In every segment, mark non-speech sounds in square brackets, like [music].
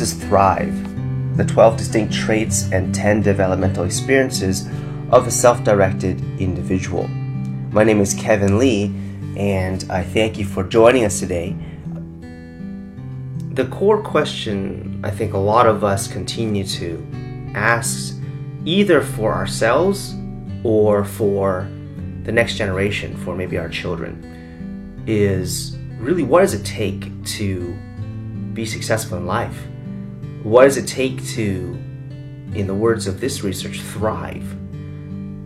Is Thrive the 12 distinct traits and 10 developmental experiences of a self directed individual. My name is Kevin Lee, and I thank you for joining us today. The core question I think a lot of us continue to ask, either for ourselves or for the next generation, for maybe our children, is really what does it take to be successful in life? What does it take to, in the words of this research, thrive?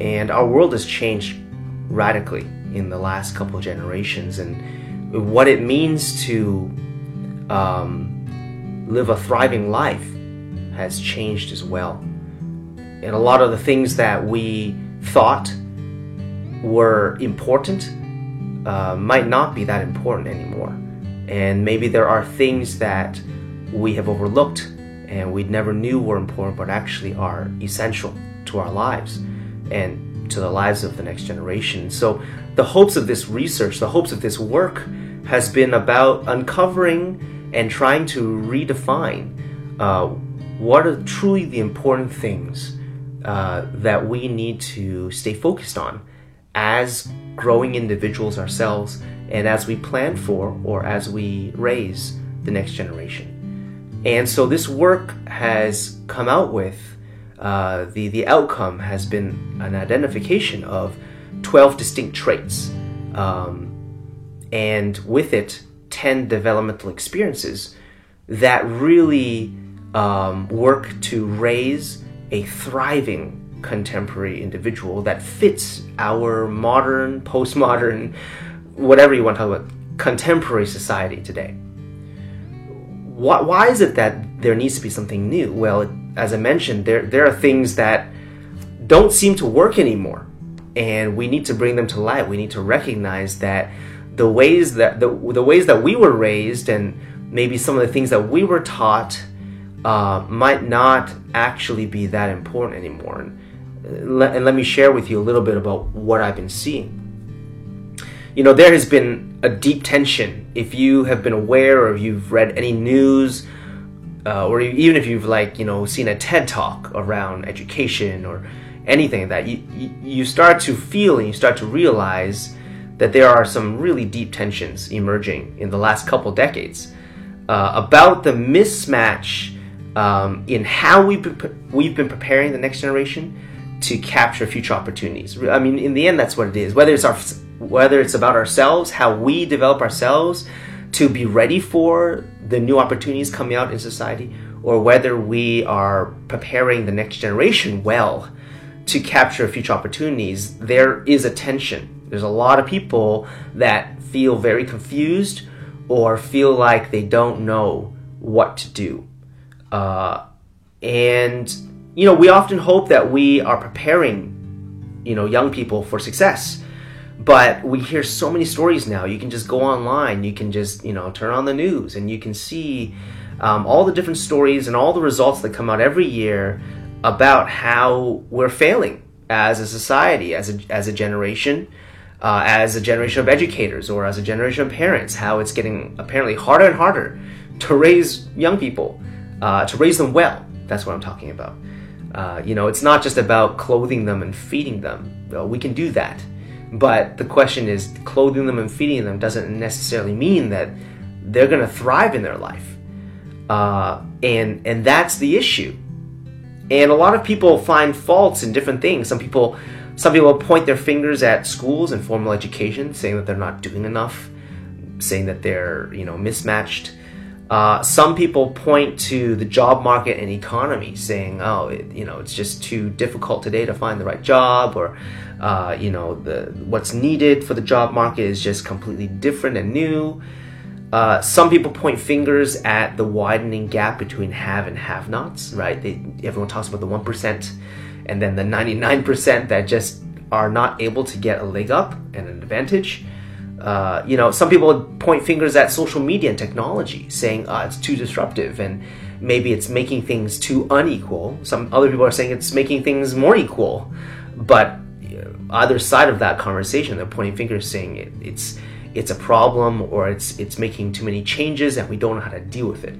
And our world has changed radically in the last couple of generations, and what it means to um, live a thriving life has changed as well. And a lot of the things that we thought were important uh, might not be that important anymore. And maybe there are things that we have overlooked and we never knew were important but actually are essential to our lives and to the lives of the next generation. So, the hopes of this research, the hopes of this work, has been about uncovering and trying to redefine uh, what are truly the important things uh, that we need to stay focused on as growing individuals ourselves and as we plan for or as we raise the next generation. And so this work has come out with uh, the the outcome has been an identification of 12 distinct traits, um, and with it 10 developmental experiences that really um, work to raise a thriving contemporary individual that fits our modern, postmodern, whatever you want to talk about, contemporary society today why, why is it that there needs to be something new? Well, as I mentioned, there there are things that don't seem to work anymore, and we need to bring them to light. We need to recognize that the ways that the, the ways that we were raised and maybe some of the things that we were taught uh, might not actually be that important anymore. And let, and let me share with you a little bit about what I've been seeing. You know, there has been a deep tension if you have been aware or you've read any news uh, or even if you've like you know seen a ted talk around education or anything like that you, you start to feel and you start to realize that there are some really deep tensions emerging in the last couple decades uh, about the mismatch um, in how we we've been preparing the next generation to capture future opportunities. I mean, in the end, that's what it is. Whether it's our whether it's about ourselves, how we develop ourselves to be ready for the new opportunities coming out in society, or whether we are preparing the next generation well to capture future opportunities, there is a tension. There's a lot of people that feel very confused or feel like they don't know what to do. Uh, and, you know, we often hope that we are preparing, you know, young people for success but we hear so many stories now. You can just go online, you can just, you know, turn on the news and you can see um, all the different stories and all the results that come out every year about how we're failing as a society, as a, as a generation, uh, as a generation of educators or as a generation of parents, how it's getting apparently harder and harder to raise young people, uh, to raise them well. That's what I'm talking about. Uh, you know, it's not just about clothing them and feeding them. Well, we can do that. But the question is, clothing them and feeding them doesn't necessarily mean that they're going to thrive in their life. Uh, and and that's the issue. And a lot of people find faults in different things. Some people some people point their fingers at schools and formal education, saying that they're not doing enough, saying that they're you know mismatched. Uh, some people point to the job market and economy, saying, "Oh, it, you know, it's just too difficult today to find the right job," or, uh, you know, the what's needed for the job market is just completely different and new. Uh, some people point fingers at the widening gap between have and have-nots. Right? They, everyone talks about the one percent, and then the ninety-nine percent that just are not able to get a leg up and an advantage. Uh, you know, some people point fingers at social media and technology, saying uh, it's too disruptive and maybe it's making things too unequal. Some other people are saying it's making things more equal. But either side of that conversation, they're pointing fingers, saying it, it's it's a problem or it's it's making too many changes and we don't know how to deal with it.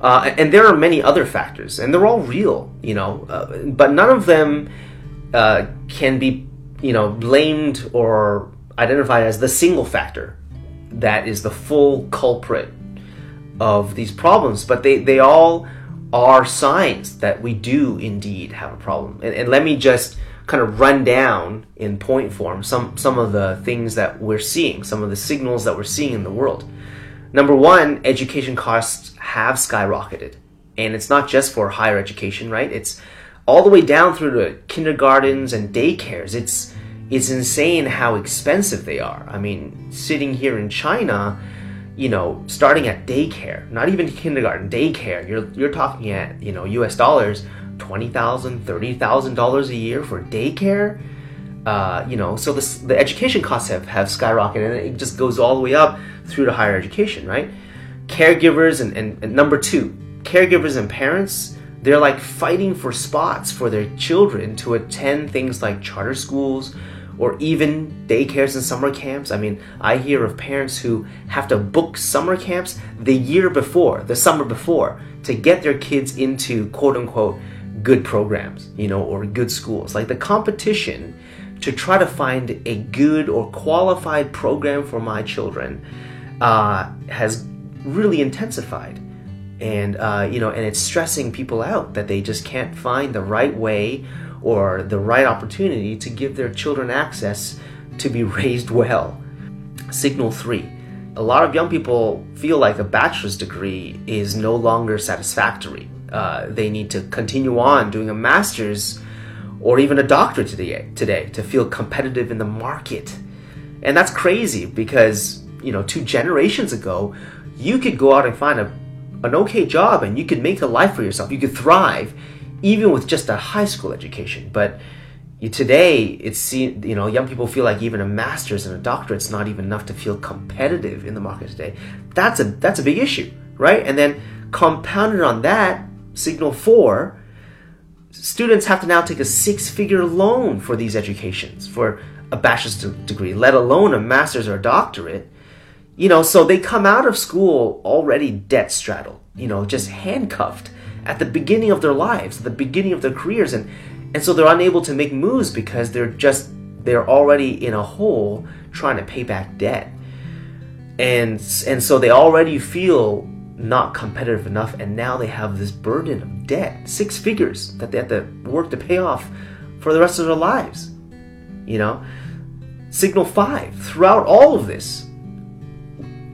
Uh, and there are many other factors, and they're all real, you know, uh, but none of them uh, can be, you know, blamed or identified as the single factor that is the full culprit of these problems. But they, they all are signs that we do indeed have a problem. And, and let me just kind of run down in point form some some of the things that we're seeing, some of the signals that we're seeing in the world. Number one, education costs have skyrocketed, and it's not just for higher education, right? It's all the way down through to kindergartens and daycares. It's it's insane how expensive they are. I mean, sitting here in China, you know, starting at daycare, not even kindergarten, daycare, you're you're talking at, you know, US dollars $20,000, $30,000 a year for daycare. Uh, you know, so this, the education costs have, have skyrocketed and it just goes all the way up through to higher education, right? Caregivers and, and, and number two, caregivers and parents, they're like fighting for spots for their children to attend things like charter schools or even daycares and summer camps. I mean, I hear of parents who have to book summer camps the year before, the summer before, to get their kids into quote unquote good programs, you know, or good schools. Like the competition to try to find a good or qualified program for my children uh, has really intensified. And, uh, you know, and it's stressing people out that they just can't find the right way or the right opportunity to give their children access to be [laughs] raised well. Signal three. A lot of young people feel like a bachelor's degree is no longer satisfactory uh, they need to continue on doing a master's or even a doctorate today, today to feel competitive in the market. And that's crazy because, you know, two generations ago, you could go out and find a, an okay job and you could make a life for yourself. You could thrive even with just a high school education. But today, it's you know, young people feel like even a master's and a doctorate's not even enough to feel competitive in the market today. That's a that's a big issue, right? And then compounded on that, Signal 4, students have to now take a six figure loan for these educations, for a bachelor's degree, let alone a master's or a doctorate. You know, so they come out of school already debt straddled, you know, just handcuffed at the beginning of their lives, at the beginning of their careers. And, and so they're unable to make moves because they're just, they're already in a hole trying to pay back debt. And, and so they already feel not competitive enough, and now they have this burden of debt, six figures that they have to work to pay off for the rest of their lives. You know, signal five throughout all of this.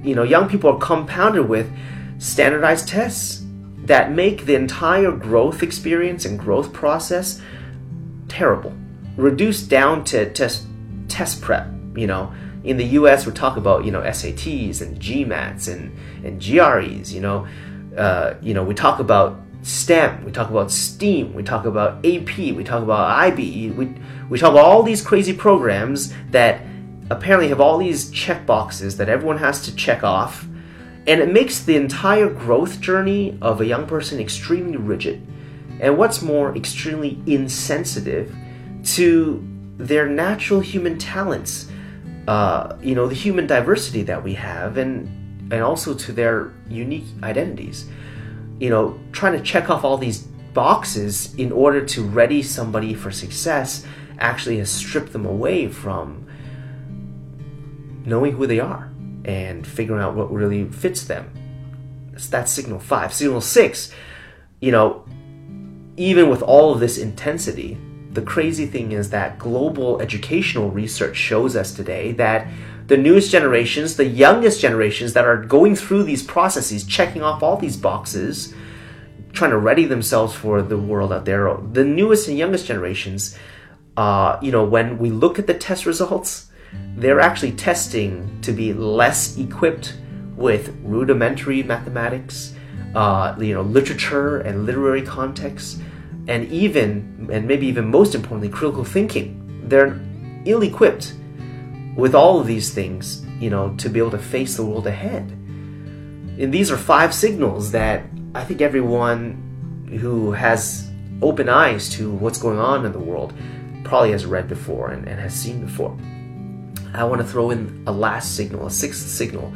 You know, young people are compounded with standardized tests that make the entire growth experience and growth process terrible, reduced down to test test prep. You know, in the US, we talk about you know SATs and GMATs and and GREs. You know, uh, you know we talk about STEM, we talk about STEAM, we talk about AP, we talk about IB, we we talk about all these crazy programs that apparently have all these check boxes that everyone has to check off, and it makes the entire growth journey of a young person extremely rigid, and what's more, extremely insensitive to their natural human talents uh, you know the human diversity that we have and and also to their unique identities. You know trying to check off all these boxes in order to ready somebody for success actually has stripped them away from knowing who they are and figuring out what really fits them. That's signal five. Signal six you know even with all of this intensity the crazy thing is that global educational research shows us today that the newest generations, the youngest generations that are going through these processes, checking off all these boxes, trying to ready themselves for the world out there, the newest and youngest generations, uh, you know, when we look at the test results, they're actually testing to be less equipped with rudimentary mathematics, uh, you know, literature and literary context and even, and maybe even most importantly, critical thinking. They're ill equipped with all of these things, you know, to be able to face the world ahead. And these are five signals that I think everyone who has open eyes to what's going on in the world probably has read before and, and has seen before. I want to throw in a last signal, a sixth signal,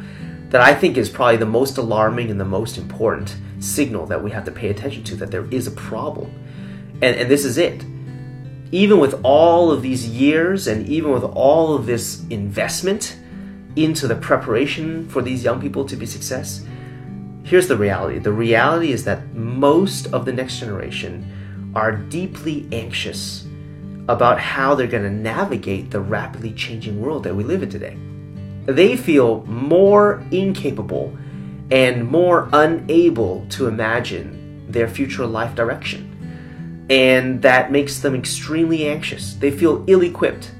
that I think is probably the most alarming and the most important signal that we have to pay attention to that there is a problem. And, and this is it. Even with all of these years and even with all of this investment into the preparation for these young people to be success, here's the reality. The reality is that most of the next generation are deeply anxious about how they're going to navigate the rapidly changing world that we live in today. They feel more incapable and more unable to imagine their future life direction. And that makes them extremely anxious. They feel ill equipped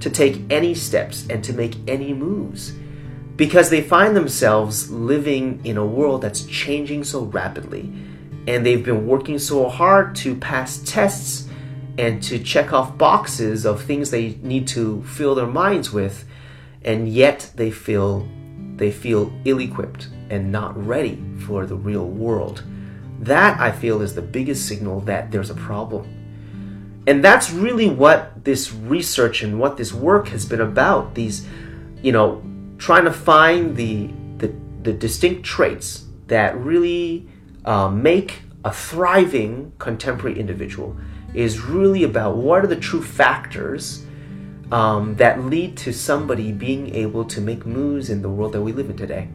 to take any steps and to make any moves because they find themselves living in a world that's changing so rapidly and they've been working so hard to pass tests and to check off boxes of things they need to fill their minds with and yet they feel they feel ill-equipped and not ready for the real world. That i feel is the biggest signal that there's a problem. And that's really what this research and what this work has been about these you know trying to find the the, the distinct traits that really uh, make a thriving contemporary individual is really about what are the true factors um, that lead to somebody being able to make moves in the world that we live in today.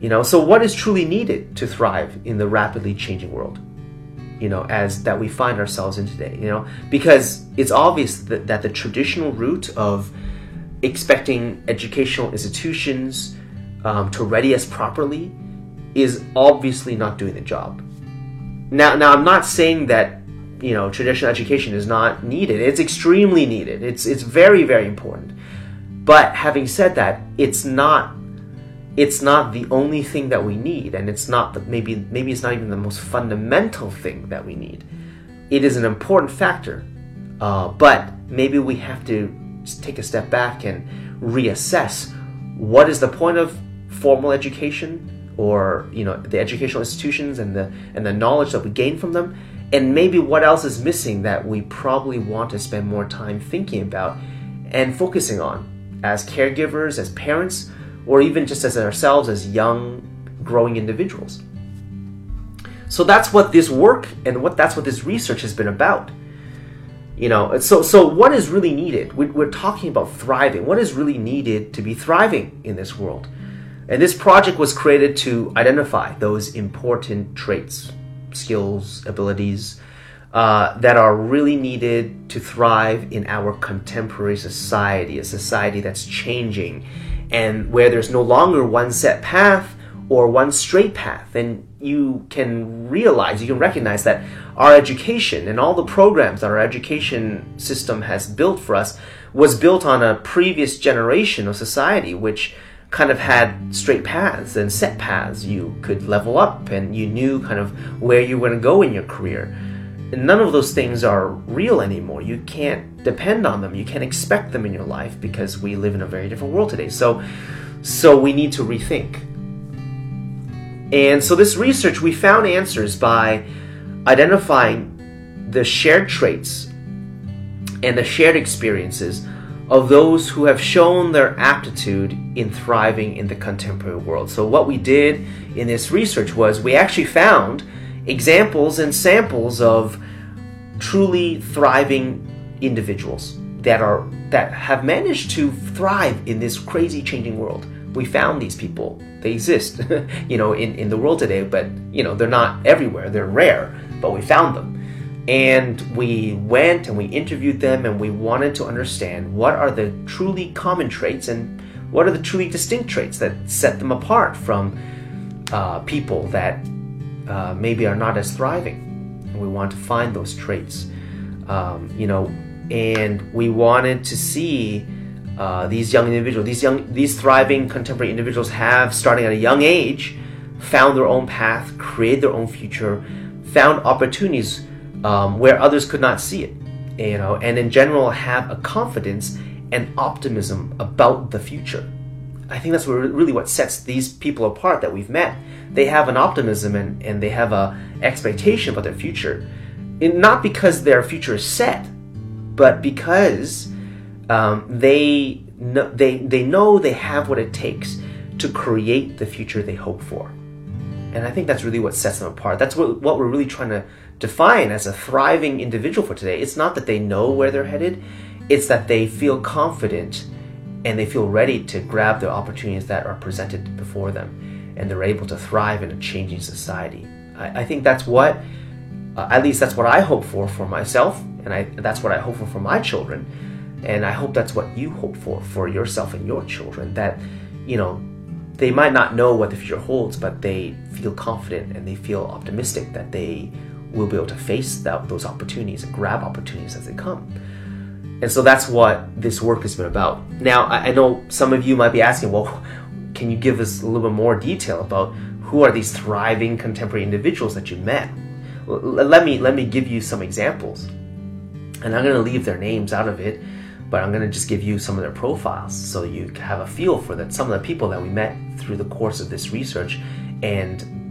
You know, so what is truly needed to thrive in the rapidly changing world? You know, as that we find ourselves in today. You know, because it's obvious that, that the traditional route of expecting educational institutions um, to ready us properly is obviously not doing the job. Now, now I'm not saying that you know traditional education is not needed. It's extremely needed. It's it's very very important. But having said that, it's not it's not the only thing that we need, and it's not the, maybe maybe it's not even the most fundamental thing that we need. It is an important factor, uh, but maybe we have to take a step back and reassess what is the point of formal education or you know the educational institutions and the and the knowledge that we gain from them and maybe what else is missing that we probably want to spend more time thinking about and focusing on as caregivers as parents or even just as ourselves as young growing individuals? So that's what this work and what that's what this research has been about. You know so so what is really needed? We're talking about thriving. What is really needed to be thriving in this world? And this project was created to identify those important traits, skills, abilities uh, that are really needed to thrive in our contemporary society, a society that's changing and where there's no longer one set path or one straight path. And you can realize, you can recognize that our education and all the programs that our education system has built for us was built on a previous generation of society, which kind of had straight paths and set paths. You could level up and you knew kind of where you were going to go in your career. And none of those things are real anymore. You can't depend on them. You can't expect them in your life because we live in a very different world today. So so we need to rethink. And so this research we found answers by identifying the shared traits and the shared experiences of those who have shown their aptitude in thriving in the contemporary world. So, what we did in this research was we actually found examples and samples of truly thriving individuals that are that have managed to thrive in this crazy changing world. We found these people. They exist, [laughs] you know, in, in the world today, but you know, they're not everywhere. They're rare, but we found them. And we went and we interviewed them and we wanted to understand what are the truly common traits and what are the truly distinct traits that set them apart from uh, people that uh, maybe are not as thriving. And we want to find those traits, um, you know, and we wanted to see uh, these young individuals, these young, these thriving contemporary individuals have, starting at a young age, found their own path, created their own future, found opportunities um, where others could not see it, you know, and in general have a confidence and optimism about the future. I think that's really what sets these people apart that we've met. They have an optimism and, and they have a expectation about their future, and not because their future is set, but because um, they know, they they know they have what it takes to create the future they hope for. And I think that's really what sets them apart. That's what, what we're really trying to define as a thriving individual for today. It's not that they know where they're headed, it's that they feel confident and they feel ready to grab the opportunities that are presented before them and they're able to thrive in a changing society. I, I think that's what, uh, at least that's what I hope for for myself, and I, that's what I hope for for my children. And I hope that's what you hope for for yourself and your children. That, you know, they might not know what the future holds, but they feel confident and they feel optimistic that they will be able to face that, those opportunities and grab opportunities as they come. And so that's what this work has been about. Now, I know some of you might be asking, well, can you give us a little bit more detail about who are these thriving contemporary individuals that you met? Let me let me give you some examples. And I'm going to leave their names out of it, but I'm going to just give you some of their profiles so you have a feel for that some of the people that we met through the course of this research and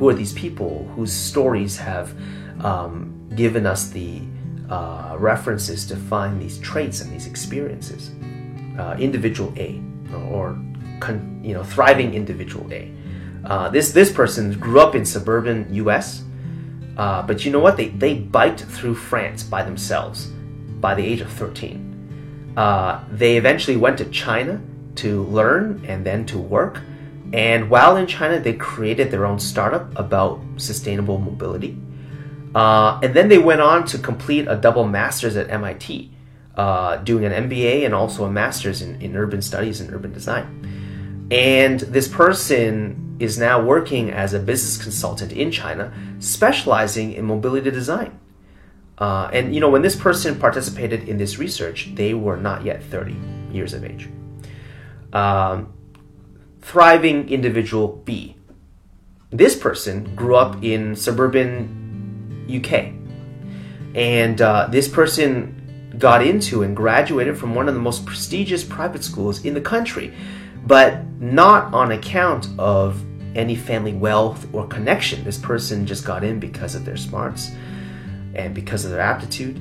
who are these people whose stories have um, given us the uh, references to find these traits and these experiences. Uh, individual A, or con, you know, thriving individual A. Uh, this this person grew up in suburban U.S., uh, but you know what? They they biked through France by themselves by the age of 13. Uh, they eventually went to China to learn and then to work. And while in China, they created their own startup about sustainable mobility. Uh, and then they went on to complete a double master's at MIT, uh, doing an MBA and also a master's in, in urban studies and urban design. And this person is now working as a business consultant in China, specializing in mobility design. Uh, and you know, when this person participated in this research, they were not yet 30 years of age. Um, thriving individual B. This person grew up in suburban UK. And uh, this person got into and graduated from one of the most prestigious private schools in the country, but not on account of any family wealth or connection. This person just got in because of their smarts and because of their aptitude.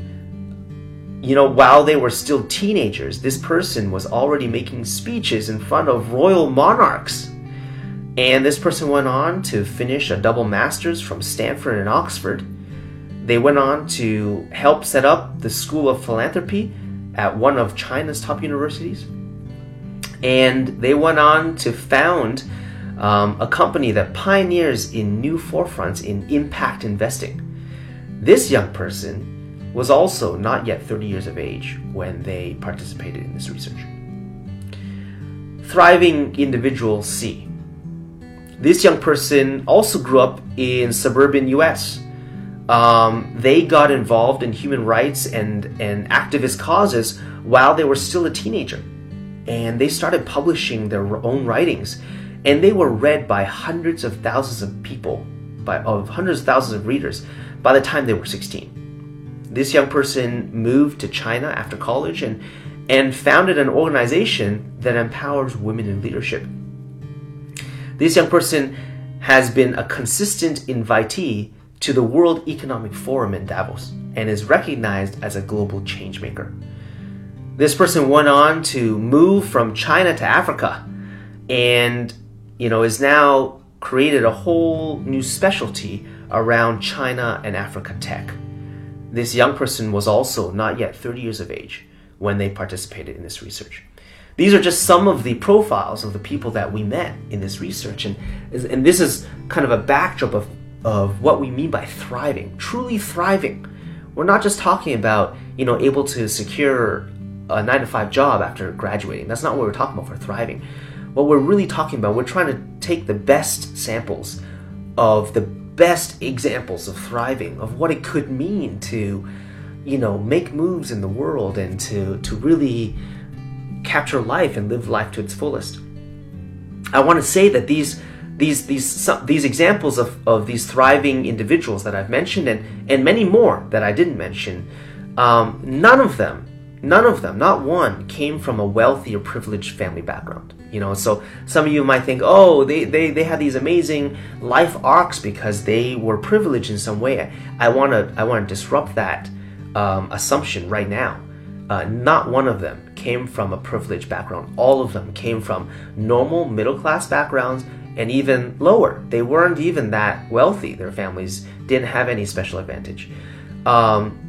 You know, while they were still teenagers, this person was already making speeches in front of royal monarchs. And this person went on to finish a double master's from Stanford and Oxford they went on to help set up the School of Philanthropy at one of China's top universities. And they went on to found um, a company that pioneers in new forefronts in impact investing. This young person was also not yet 30 years of age when they participated in this research. Thriving individual C. This young person also grew up in suburban US um, they got involved in human rights and, and activist causes while they were still a teenager. And they started publishing their own writings. And they were read by hundreds of thousands of people, by of hundreds of thousands of readers by the time they were 16. This young person moved to China after college and, and founded an organization that empowers women in leadership. This young person has been a consistent invitee to the World Economic Forum in Davos and is recognized as a global changemaker. This person went on to move from China to Africa and you know is now created a whole new specialty around China and Africa tech. This young person was also not yet 30 years of age when they participated in this research. These are just some of the profiles of the people that we met in this research, and, and this is kind of a backdrop of of what we mean by thriving, truly thriving. We're not just talking about, you know, able to secure a nine to five job after graduating. That's not what we're talking about for thriving. What we're really talking about, we're trying to take the best samples of the best examples of thriving, of what it could mean to, you know, make moves in the world and to, to really capture life and live life to its fullest. I want to say that these these these these examples of, of these thriving individuals that I've mentioned and and many more that I didn't mention, um, none of them, none of them, not one, came from a wealthy or privileged family background. You know, so some of you might think, oh, they they, they had these amazing life arcs because they were privileged in some way. I want to I want to disrupt that um, assumption right now. Uh, not one of them came from a privileged background. All of them came from normal middle class backgrounds and even lower. They weren't even that wealthy. Their families didn't have any special advantage. Um,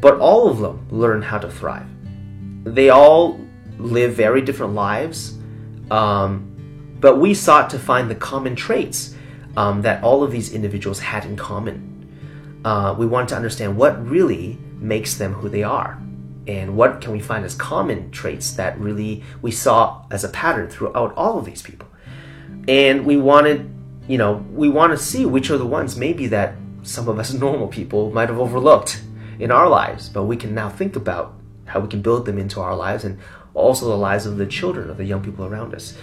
but all of them learn how to thrive. They all live very different lives, um, but we sought to find the common traits um, that all of these individuals had in common. Uh, we wanted to understand what really makes them who they are and what can we find as common traits that really we saw as a pattern throughout all of these people and we wanted you know we want to see which are the ones maybe that some of us [laughs] normal people might have overlooked in our lives but we can now think about how we can build them into our lives and also the lives of the children of the young people around us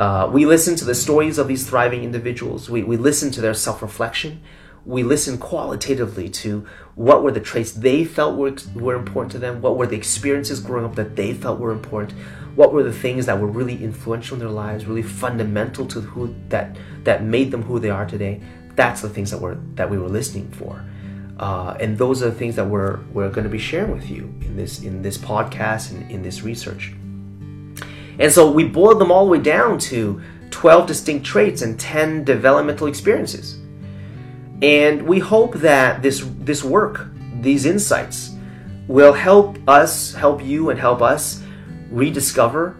uh, we listen to the stories of these thriving individuals we, we listen to their self-reflection we listen qualitatively to what were the traits they felt were, were important to them, what were the experiences growing up that they felt were important, what were the things that were really influential in their lives, really fundamental to who that that made them who they are today. That's the things that were that we were listening for. Uh, and those are the things that we're we're going to be sharing with you in this in this podcast and in this research. And so we boiled them all the way down to 12 distinct traits and 10 developmental experiences. And we hope that this this work, these insights, will help us, help you, and help us rediscover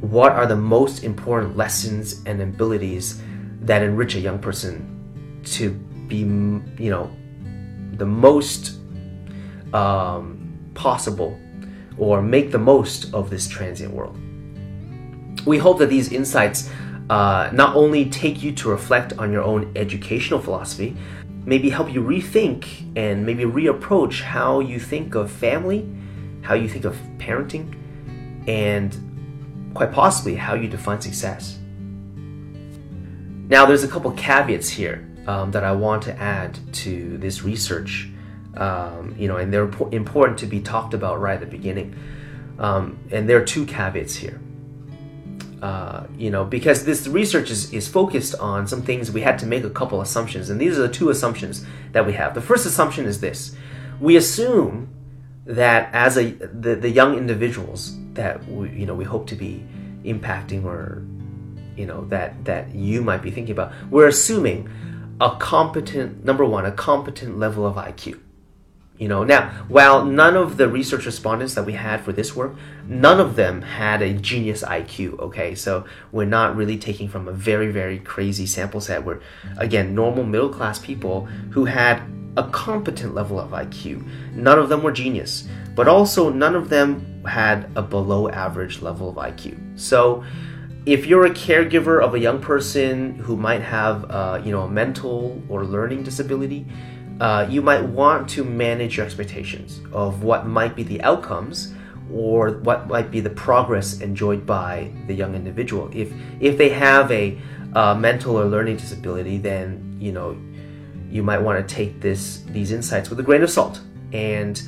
what are the most important lessons and abilities that enrich a young person to be, you know, the most um, possible or make the most of this transient world. We hope that these insights uh, not only take you to reflect on your own educational philosophy, maybe help you rethink and maybe reapproach how you think of family, how you think of parenting, and quite possibly how you define success. Now, there's a couple caveats here um, that I want to add to this research, um, you know, and they're important to be talked about right at the beginning. Um, and there are two caveats here. Uh, you know, because this research is, is focused on some things, we had to make a couple assumptions, and these are the two assumptions that we have. The first assumption is this: we assume that as a the, the young individuals that we, you know we hope to be impacting, or you know that that you might be thinking about, we're assuming a competent number one, a competent level of IQ. You know, now, while none of the research respondents that we had for this work, none of them had a genius IQ, okay? So we're not really taking from a very, very crazy sample set. We're, again, normal middle class people who had a competent level of IQ. None of them were genius, but also none of them had a below average level of IQ. So if you're a caregiver of a young person who might have, uh, you know, a mental or learning disability, uh, you might want to manage your expectations of what might be the outcomes or what might be the progress enjoyed by the young individual. If if they have a uh, mental or learning disability, then you know you might want to take this these insights with a grain of salt, and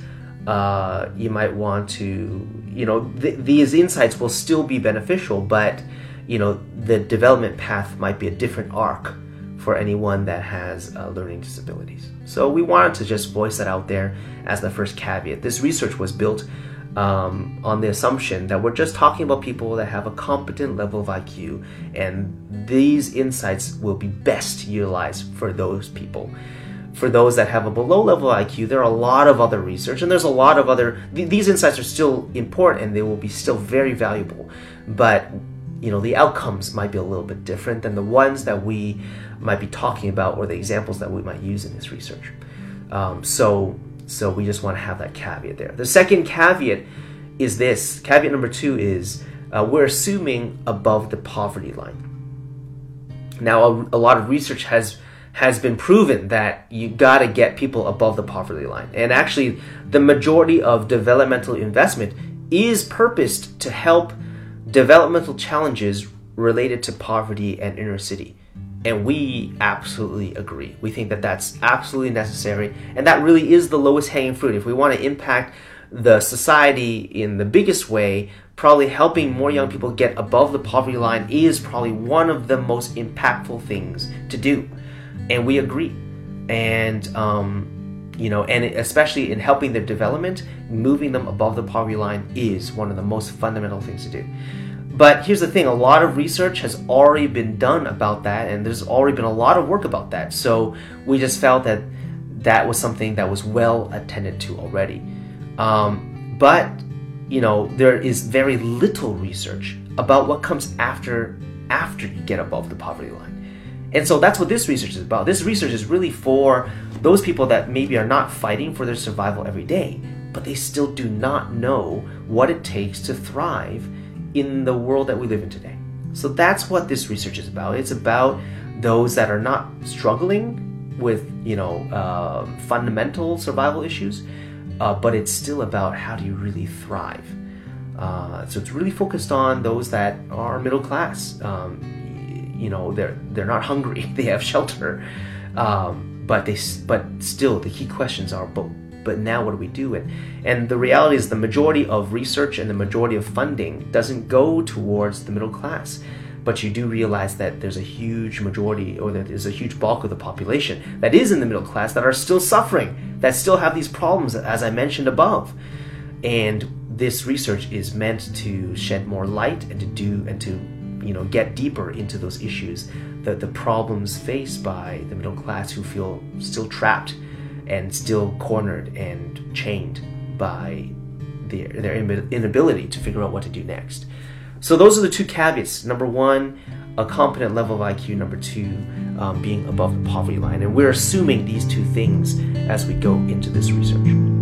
uh, you might want to you know th- these insights will still be beneficial, but you know the development path might be a different arc for anyone that has uh, learning disabilities. So we wanted to just voice that out there as the first caveat. This research was built um, on the assumption that we're just talking about people that have a competent level of IQ, and these insights will be best utilized for those people. For those that have a below level IQ, there are a lot of other research, and there's a lot of other. Th- these insights are still important, and they will be still very valuable. But you know, the outcomes might be a little bit different than the ones that we might be talking about or the examples that we might use in this research. Um, so, so we just want to have that caveat there. The second caveat is this caveat number two is uh, we're assuming above the poverty line. Now, a, a lot of research has has been proven that you got to get people above the poverty line. And actually, the majority of developmental investment is purposed to help developmental challenges related to poverty and inner city. And we absolutely agree. We think that that's absolutely necessary. And that really is the lowest hanging fruit. If we want to impact the society in the biggest way, probably helping more young people get above the poverty line is probably one of the most impactful things to do. And we agree. And, um, you know, and especially in helping their development, moving them above the poverty line is one of the most fundamental things to do. But here's the thing a lot of research has already been done about that, and there's already been a lot of work about that. So we just felt that that was something that was well attended to already. Um, but, you know, there is very little research about what comes after after you get above the poverty line. And so that's what this research is about. This research is really for those people that maybe are not fighting for their survival every day, but they still do not know what it takes to thrive in the world that we live in today. So that's what this research is about. It's about those that are not struggling with, you know, uh, fundamental survival issues, uh, but it's still about how do you really thrive. Uh, so it's really focused on those that are middle class. Um, you know, they're they're not hungry; [laughs] they have shelter, um, but they but still the key questions are, but but now what do we do? And, and the reality is the majority of research and the majority of funding doesn't go towards the middle class. But you do realize that there's a huge majority, or that there's a huge bulk of the population that is in the middle class that are still suffering, that still have these problems, as I mentioned above. And this research is meant to shed more light and to do and to you know get deeper into those issues, the the problems faced by the middle class who feel still trapped and still cornered and chained by their, their inability to figure out what to do next. So those are the two caveats. Number one, a competent level of IQ. Number two, um, being above the poverty line. And we're assuming these two things as we go into this research.